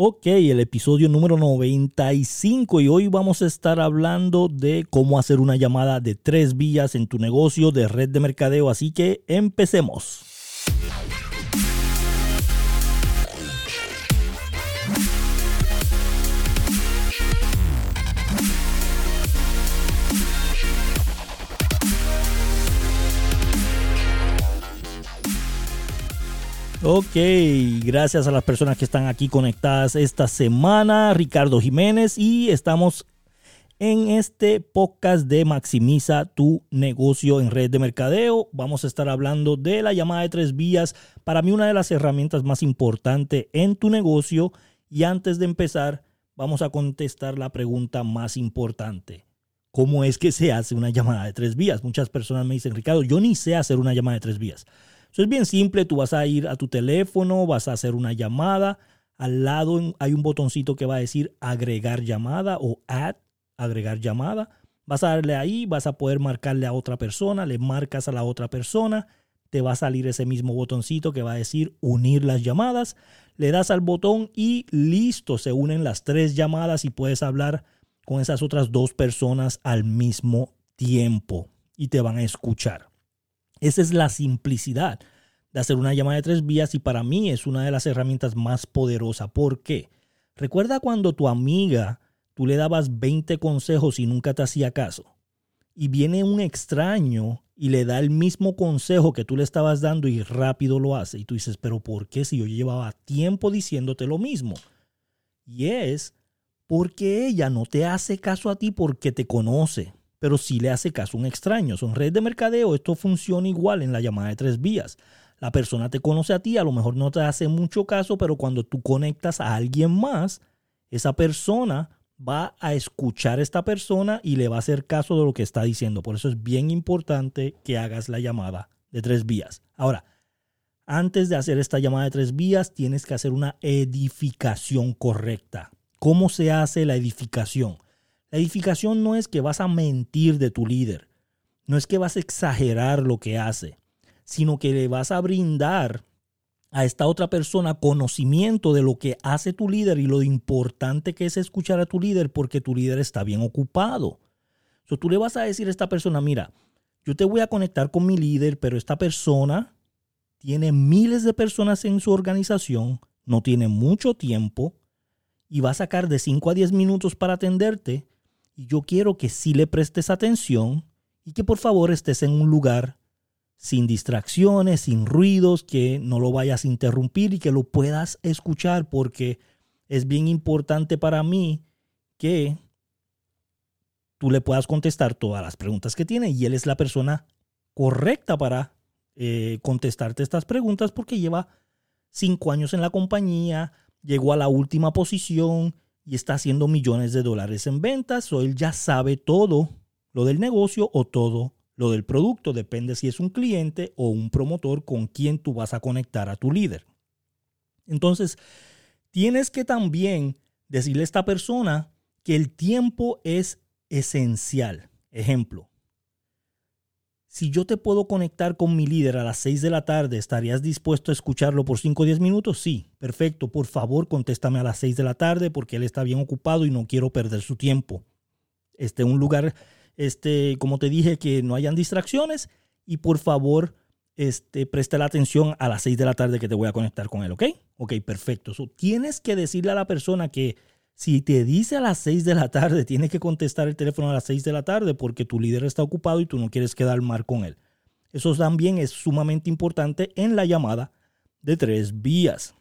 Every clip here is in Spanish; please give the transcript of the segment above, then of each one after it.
Ok, el episodio número 95 y hoy vamos a estar hablando de cómo hacer una llamada de tres vías en tu negocio de red de mercadeo, así que empecemos. Ok, gracias a las personas que están aquí conectadas esta semana, Ricardo Jiménez, y estamos en este podcast de Maximiza tu negocio en red de mercadeo. Vamos a estar hablando de la llamada de tres vías, para mí una de las herramientas más importantes en tu negocio. Y antes de empezar, vamos a contestar la pregunta más importante. ¿Cómo es que se hace una llamada de tres vías? Muchas personas me dicen, Ricardo, yo ni sé hacer una llamada de tres vías. Eso es bien simple, tú vas a ir a tu teléfono, vas a hacer una llamada, al lado hay un botoncito que va a decir agregar llamada o add, agregar llamada. Vas a darle ahí, vas a poder marcarle a otra persona, le marcas a la otra persona, te va a salir ese mismo botoncito que va a decir unir las llamadas. Le das al botón y listo, se unen las tres llamadas y puedes hablar con esas otras dos personas al mismo tiempo y te van a escuchar. Esa es la simplicidad de hacer una llamada de tres vías y para mí es una de las herramientas más poderosas. ¿Por qué? Recuerda cuando tu amiga, tú le dabas 20 consejos y nunca te hacía caso. Y viene un extraño y le da el mismo consejo que tú le estabas dando y rápido lo hace. Y tú dices, pero ¿por qué si yo llevaba tiempo diciéndote lo mismo? Y es porque ella no te hace caso a ti porque te conoce, pero si le hace caso a un extraño. Son redes de mercadeo, esto funciona igual en la llamada de tres vías. La persona te conoce a ti, a lo mejor no te hace mucho caso, pero cuando tú conectas a alguien más, esa persona va a escuchar a esta persona y le va a hacer caso de lo que está diciendo. Por eso es bien importante que hagas la llamada de tres vías. Ahora, antes de hacer esta llamada de tres vías, tienes que hacer una edificación correcta. ¿Cómo se hace la edificación? La edificación no es que vas a mentir de tu líder, no es que vas a exagerar lo que hace, sino que le vas a brindar a esta otra persona conocimiento de lo que hace tu líder y lo importante que es escuchar a tu líder porque tu líder está bien ocupado. So, tú le vas a decir a esta persona, mira, yo te voy a conectar con mi líder, pero esta persona tiene miles de personas en su organización, no tiene mucho tiempo y va a sacar de 5 a 10 minutos para atenderte y yo quiero que sí le prestes atención y que por favor estés en un lugar sin distracciones, sin ruidos, que no lo vayas a interrumpir y que lo puedas escuchar porque es bien importante para mí que tú le puedas contestar todas las preguntas que tiene y él es la persona correcta para eh, contestarte estas preguntas porque lleva cinco años en la compañía, llegó a la última posición, y está haciendo millones de dólares en ventas, o él ya sabe todo lo del negocio o todo lo del producto, depende si es un cliente o un promotor con quien tú vas a conectar a tu líder. Entonces, tienes que también decirle a esta persona que el tiempo es esencial. Ejemplo, si yo te puedo conectar con mi líder a las 6 de la tarde, ¿estarías dispuesto a escucharlo por 5 o 10 minutos? Sí, perfecto. Por favor, contéstame a las 6 de la tarde porque él está bien ocupado y no quiero perder su tiempo. Este, un lugar, este, como te dije, que no hayan distracciones y por favor, este, presta la atención a las 6 de la tarde que te voy a conectar con él, ¿ok? Ok, perfecto. tienes que decirle a la persona que si te dice a las 6 de la tarde, tienes que contestar el teléfono a las 6 de la tarde porque tu líder está ocupado y tú no quieres quedar mal con él. Eso también es sumamente importante en la llamada de tres vías.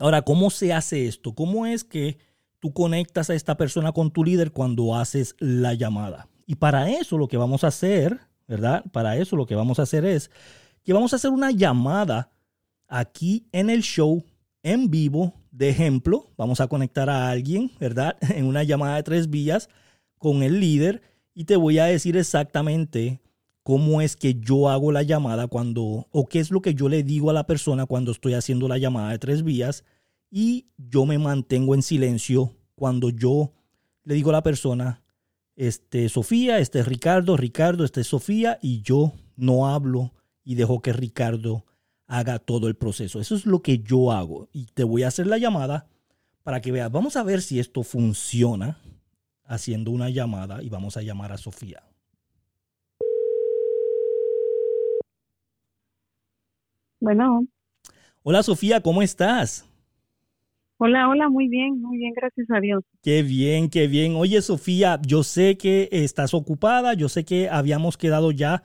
Ahora, ¿cómo se hace esto? ¿Cómo es que tú conectas a esta persona con tu líder cuando haces la llamada? Y para eso lo que vamos a hacer, ¿verdad? Para eso lo que vamos a hacer es que vamos a hacer una llamada aquí en el show en vivo de ejemplo, vamos a conectar a alguien, ¿verdad? En una llamada de tres vías con el líder y te voy a decir exactamente cómo es que yo hago la llamada cuando, o qué es lo que yo le digo a la persona cuando estoy haciendo la llamada de tres vías y yo me mantengo en silencio cuando yo le digo a la persona, este Sofía, este es Ricardo, Ricardo, este es Sofía y yo no hablo y dejo que Ricardo haga todo el proceso. Eso es lo que yo hago y te voy a hacer la llamada para que veas. Vamos a ver si esto funciona haciendo una llamada y vamos a llamar a Sofía. Bueno. Hola Sofía, ¿cómo estás? Hola, hola, muy bien, muy bien, gracias a Dios. Qué bien, qué bien. Oye Sofía, yo sé que estás ocupada, yo sé que habíamos quedado ya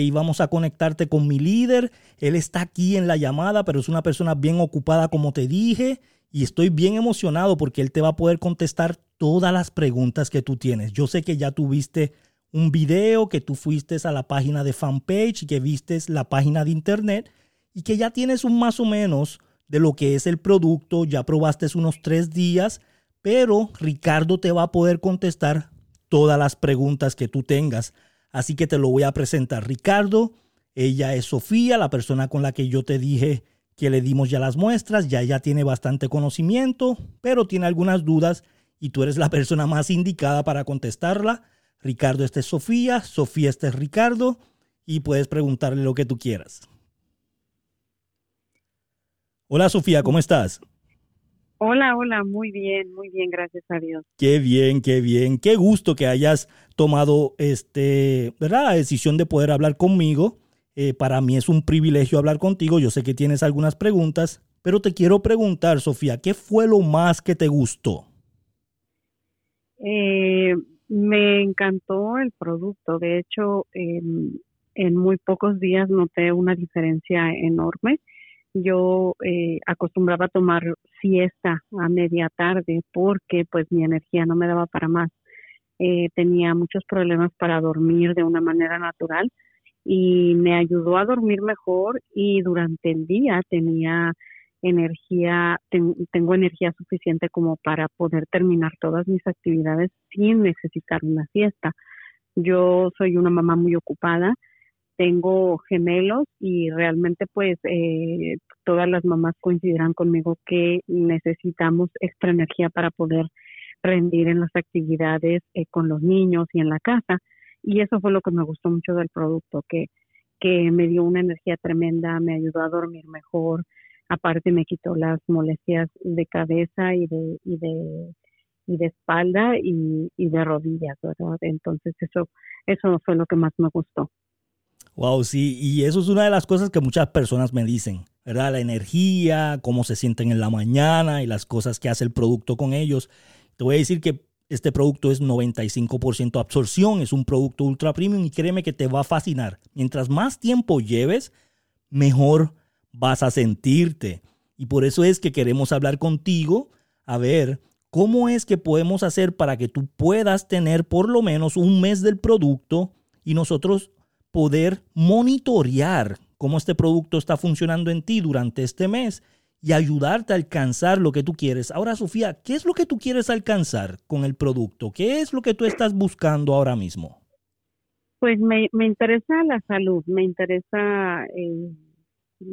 íbamos a conectarte con mi líder. Él está aquí en la llamada, pero es una persona bien ocupada, como te dije, y estoy bien emocionado porque él te va a poder contestar todas las preguntas que tú tienes. Yo sé que ya tuviste un video, que tú fuiste a la página de fanpage y que viste la página de internet y que ya tienes un más o menos de lo que es el producto, ya probaste unos tres días, pero Ricardo te va a poder contestar todas las preguntas que tú tengas. Así que te lo voy a presentar. Ricardo, ella es Sofía, la persona con la que yo te dije que le dimos ya las muestras, ya ella tiene bastante conocimiento, pero tiene algunas dudas y tú eres la persona más indicada para contestarla. Ricardo, este es Sofía, Sofía, este es Ricardo y puedes preguntarle lo que tú quieras. Hola Sofía, ¿cómo estás? Hola, hola, muy bien, muy bien, gracias a Dios. Qué bien, qué bien, qué gusto que hayas tomado este, ¿verdad? la decisión de poder hablar conmigo. Eh, para mí es un privilegio hablar contigo. Yo sé que tienes algunas preguntas, pero te quiero preguntar, Sofía, ¿qué fue lo más que te gustó? Eh, me encantó el producto. De hecho, en muy pocos días noté una diferencia enorme yo eh, acostumbraba a tomar siesta a media tarde porque pues mi energía no me daba para más. Eh, tenía muchos problemas para dormir de una manera natural y me ayudó a dormir mejor y durante el día tenía energía, tengo energía suficiente como para poder terminar todas mis actividades sin necesitar una siesta. Yo soy una mamá muy ocupada, tengo gemelos y realmente pues eh, todas las mamás coincidirán conmigo que necesitamos extra energía para poder rendir en las actividades eh, con los niños y en la casa. Y eso fue lo que me gustó mucho del producto que que me dio una energía tremenda me ayudó a dormir mejor. Aparte me quitó las molestias de cabeza y de y de y de espalda y, y de rodillas verdad entonces eso eso fue lo que más me gustó Wow, sí, y eso es una de las cosas que muchas personas me dicen, ¿verdad? La energía, cómo se sienten en la mañana y las cosas que hace el producto con ellos. Te voy a decir que este producto es 95% absorción, es un producto ultra premium y créeme que te va a fascinar. Mientras más tiempo lleves, mejor vas a sentirte. Y por eso es que queremos hablar contigo a ver cómo es que podemos hacer para que tú puedas tener por lo menos un mes del producto y nosotros poder monitorear cómo este producto está funcionando en ti durante este mes y ayudarte a alcanzar lo que tú quieres. Ahora, Sofía, ¿qué es lo que tú quieres alcanzar con el producto? ¿Qué es lo que tú estás buscando ahora mismo? Pues me, interesa la salud, me interesa eh,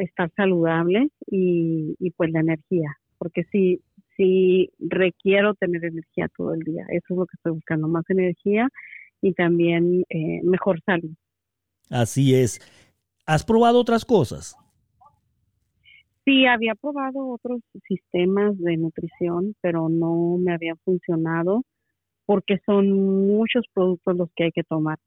estar saludable y, pues la energía, porque si, si requiero tener energía todo el día, eso es lo que estoy buscando, más energía y también eh, mejor salud. Así es. ¿Has probado otras cosas? Sí, había probado otros sistemas de nutrición, pero no me había funcionado porque son muchos productos los que hay que tomar.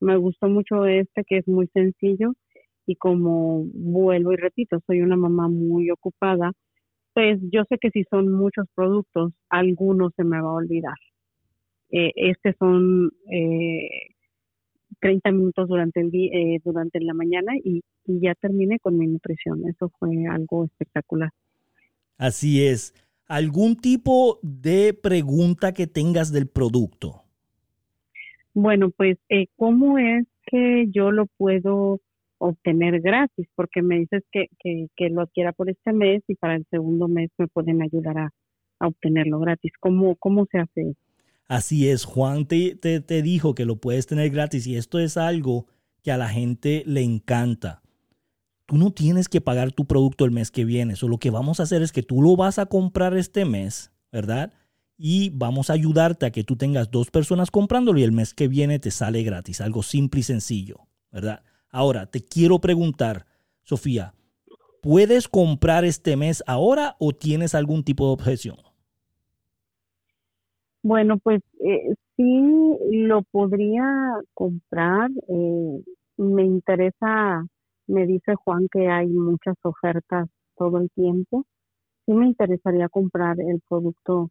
Me gustó mucho este que es muy sencillo y como vuelvo y repito, soy una mamá muy ocupada, pues yo sé que si son muchos productos, algunos se me va a olvidar. Eh, este son eh, 30 minutos durante el día, eh, durante la mañana y, ya terminé con mi nutrición. Eso fue algo espectacular. Así es. ¿Algún tipo de pregunta que tengas del producto? Bueno, pues, eh, ¿cómo es que yo lo puedo obtener gratis? Porque me dices que, que, lo adquiera por este mes y para el segundo mes me pueden ayudar a, a obtenerlo gratis. ¿Cómo, ¿Cómo se hace eso? Así es, Juan te, te, dijo que lo puedes tener gratis y esto es algo que a la gente le encanta. Tú no tienes que pagar tu producto el mes que viene. Eso lo que vamos a hacer es que tú lo vas a comprar este mes, ¿verdad? Y vamos a ayudarte a que tú tengas dos personas comprándolo y el mes que viene te sale gratis. Algo simple y sencillo, ¿verdad? Ahora, te quiero preguntar, Sofía, ¿puedes comprar este mes ahora o tienes algún tipo de objeción? Bueno, pues eh, sí lo podría comprar. Eh, me interesa, me dice Juan que hay muchas ofertas todo el tiempo. Sí me interesaría comprar el producto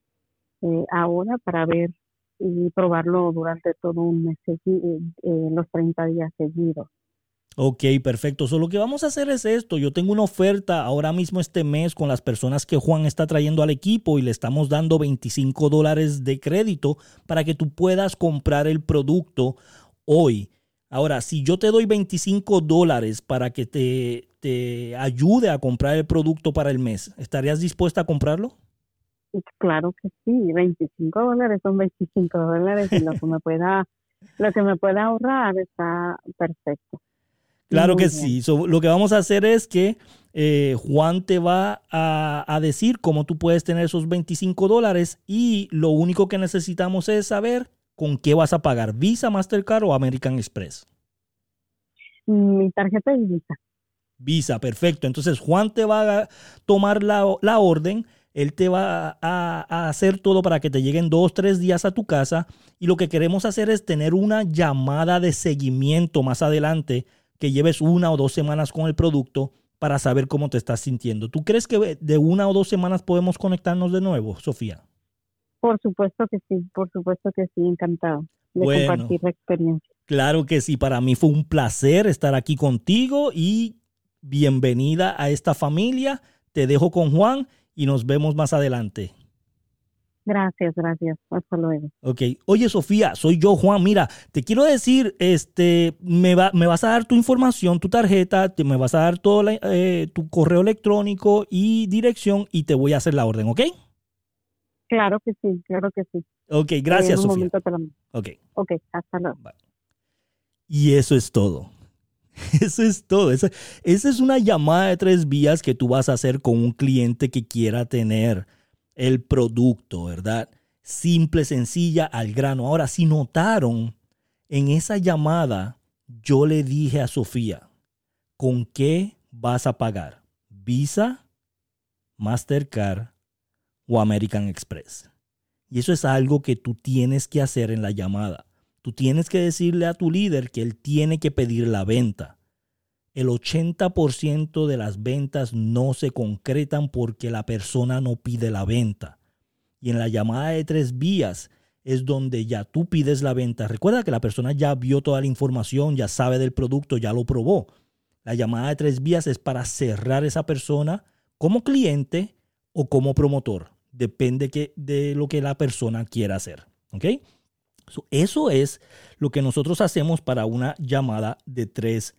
eh, ahora para ver y probarlo durante todo un mes, eh, los 30 días seguidos. Ok, perfecto. So, lo que vamos a hacer es esto. Yo tengo una oferta ahora mismo este mes con las personas que Juan está trayendo al equipo y le estamos dando 25 dólares de crédito para que tú puedas comprar el producto hoy. Ahora, si yo te doy 25 dólares para que te, te ayude a comprar el producto para el mes, ¿estarías dispuesta a comprarlo? Claro que sí, 25 dólares son 25 dólares y lo que me pueda, lo que me pueda ahorrar está perfecto. Claro que sí. lo que vamos a hacer es que eh, Juan te va a, decir cómo tú puedes tener esos 25 dólares y lo único que necesitamos es saber con qué vas a pagar, Visa, Mastercard o American Express. Mi tarjeta es Visa. Visa, perfecto. Entonces Juan te va a tomar la, la orden él te va a, hacer todo para que te lleguen dos, tres días a tu casa. Y lo que queremos hacer es tener una llamada de seguimiento más adelante, que lleves una o dos semanas con el producto para saber cómo te estás sintiendo. ¿Tú crees que de una o dos semanas podemos conectarnos de nuevo, Sofía? Por supuesto que sí, por supuesto que sí, encantado de compartir la experiencia. Claro que sí, para mí fue un placer estar aquí contigo y bienvenida a esta familia. Te dejo con Juan y nos vemos más adelante. Gracias, gracias. Hasta luego. Ok. Oye, Sofía, soy yo, Juan. Mira, te quiero decir, este, me, va, me vas a dar tu información, tu tarjeta, te, me vas a dar todo eh, tu correo electrónico y dirección y te voy a hacer la orden, ¿ok? Claro que sí, claro que sí. Ok, gracias, Sofía. Ok. Ok, hasta luego. Y eso es todo. Eso es todo. Esa, es una llamada de tres vías que tú vas a hacer con un cliente que quiera tener el producto, ¿verdad? Simple, sencilla, al grano. Ahora, si notaron, en esa llamada yo le dije a Sofía, ¿con qué vas a pagar? ¿Visa, Mastercard o American Express? Y eso es algo que tú tienes que hacer en la llamada. Tú tienes que decirle a tu líder que él tiene que pedir la venta. El 80% de las ventas no se concretan porque la persona no pide la venta. Y en la llamada de tres vías es donde ya tú pides la venta. Recuerda que la persona ya vio toda la información, ya sabe del producto, ya lo probó. La llamada de tres vías es para cerrar esa persona como cliente o como promotor. Depende de lo que la persona quiera hacer. ¿Ok? Eso es lo que nosotros hacemos para una llamada de tres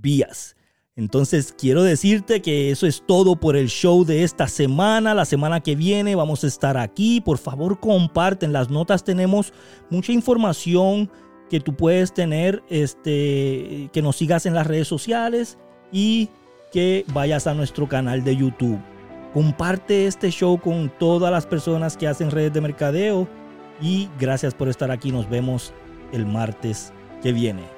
vías. Entonces quiero decirte que eso es todo por el show de esta semana. La semana que viene vamos a estar aquí. Por favor comparten. Las notas tenemos mucha información que tú puedes tener. Este, que nos sigas en las redes sociales y que vayas a nuestro canal de YouTube. Comparte este show con todas las personas que hacen redes de mercadeo y gracias por estar aquí. Nos vemos el martes que viene.